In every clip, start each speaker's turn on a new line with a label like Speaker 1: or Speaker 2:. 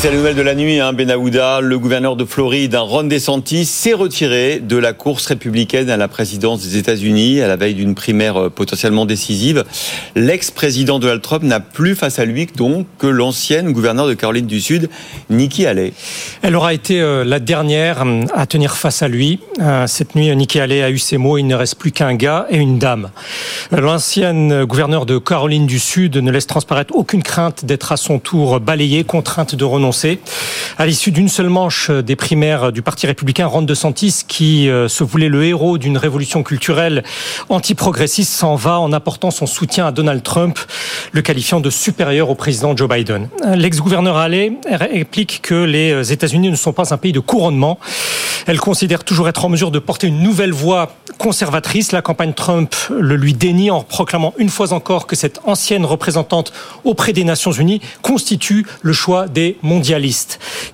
Speaker 1: C'est la nouvelle de la nuit, hein, Benahouda, le gouverneur de Floride, Ron DeSantis, s'est retiré de la course républicaine à la présidence des États-Unis à la veille d'une primaire euh, potentiellement décisive. L'ex-président Donald Trump n'a plus face à lui donc que l'ancienne gouverneure de Caroline du Sud, Nikki Haley.
Speaker 2: Elle aura été euh, la dernière euh, à tenir face à lui. Cette nuit, Nikki Haley a eu ces mots, il ne reste plus qu'un gars et une dame. L'ancienne gouverneure de Caroline du Sud ne laisse transparaître aucune crainte d'être à son tour balayée, contrainte de renoncer à l'issue d'une seule manche des primaires du Parti républicain, Ron DeSantis, qui euh, se voulait le héros d'une révolution culturelle anti-progressiste, s'en va en apportant son soutien à Donald Trump, le qualifiant de supérieur au président Joe Biden. L'ex-gouverneur Haley explique que les États-Unis ne sont pas un pays de couronnement. Elle considère toujours être en mesure de porter une nouvelle voie conservatrice. La campagne Trump le lui dénie en proclamant une fois encore que cette ancienne représentante auprès des Nations Unies constitue le choix des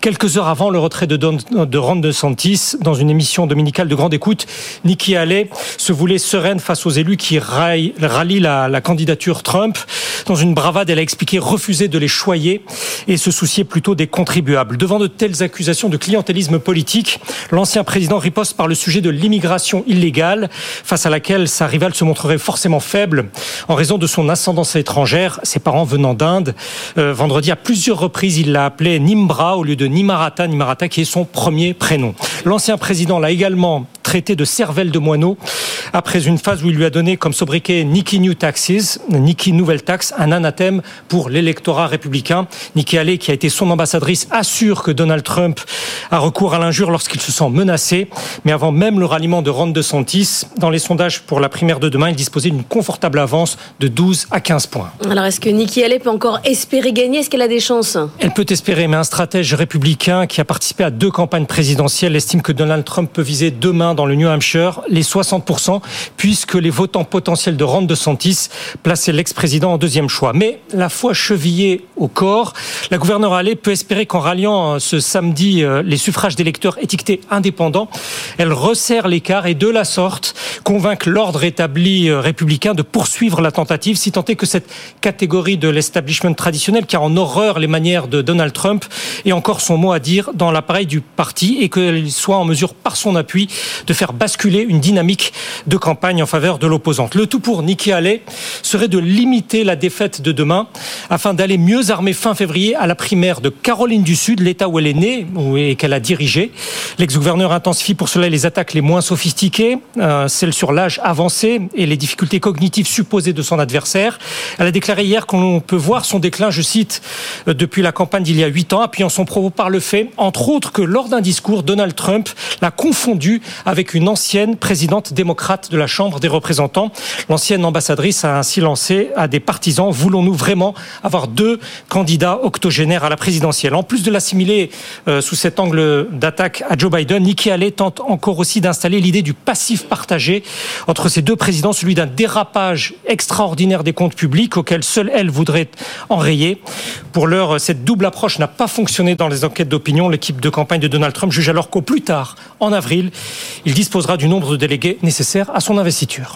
Speaker 2: Quelques heures avant le retrait de, Don, de Ron DeSantis, dans une émission dominicale de grande écoute, Nikki Haley se voulait sereine face aux élus qui rallient la, la candidature Trump. Dans une bravade, elle a expliqué refuser de les choyer et se soucier plutôt des contribuables. Devant de telles accusations de clientélisme politique, l'ancien président riposte par le sujet de l'immigration illégale, face à laquelle sa rivale se montrerait forcément faible en raison de son ascendance étrangère, ses parents venant d'Inde. Euh, vendredi, à plusieurs reprises, il l'a appelé Nimbra au lieu de Nimarata, Nimarata qui est son premier prénom. L'ancien président l'a également traité de cervelle de moineau après une phase où il lui a donné comme sobriquet Nikki New Taxes, Nikki Nouvelle Taxe, un anathème pour l'électorat républicain. Nikki Haley, qui a été son ambassadrice, assure que Donald Trump a recours à l'injure lorsqu'il se sent menacé. Mais avant même le ralliement de Ron DeSantis, dans les sondages pour la primaire de demain, il disposait d'une confortable avance de 12 à 15 points.
Speaker 3: Alors est-ce que Nikki Haley peut encore espérer gagner? Est-ce qu'elle a des chances?
Speaker 2: Elle peut espérer, mais un stratège républicain qui a participé à deux campagnes présidentielles estime que Donald Trump peut viser demain dans le New Hampshire les 60%, puisque les votants potentiels de Ron DeSantis plaçaient l'ex-président en deuxième choix. Mais la foi chevillée au corps, la gouverneure Haley peut espérer qu'en ralliant euh, ce samedi euh, les suffrages d'électeurs étiquetés indépendants, elle resserre l'écart et de la sorte convainc l'ordre établi euh, républicain de poursuivre la tentative, si tant est que cette catégorie de l'establishment traditionnel, qui a en horreur les manières de Donald Trump, ait encore son mot à dire dans l'appareil du parti et qu'elle soit en mesure, par son appui, de faire basculer une dynamique de campagne en faveur de l'opposante. Le tout pour Nikki Haley serait de limiter la défaite de demain afin d'aller mieux armer fin février à la primaire de Caroline du Sud, l'État où elle est née et qu'elle a dirigé. L'ex-gouverneur intensifie pour cela les attaques les moins sophistiquées, euh, celles sur l'âge avancé et les difficultés cognitives supposées de son adversaire. Elle a déclaré hier qu'on peut voir son déclin, je cite, euh, depuis la campagne d'il y a huit ans, appuyant son propos par le fait, entre autres, que lors d'un discours, Donald Trump l'a confondu avec une ancienne présidente démocrate de la Chambre des représentants. L'ancienne ambassadrice a ainsi lancé à des partisans, voulons-nous vraiment avoir deux candidats octogénaires à la présidentielle? En plus de l'assimiler euh, sous cet angle d'attaque à Joe Biden, Nikki Haley tente encore aussi d'installer l'idée du passif partagé entre ces deux présidents, celui d'un dérapage extraordinaire des comptes publics auquel seule elle voudrait enrayer. Pour l'heure, cette double approche n'a pas fonctionné dans les enquêtes d'opinion. L'équipe de campagne de Donald Trump juge alors qu'au plus tard, en avril, il disposera du nombre de délégués nécessaires à son investiture.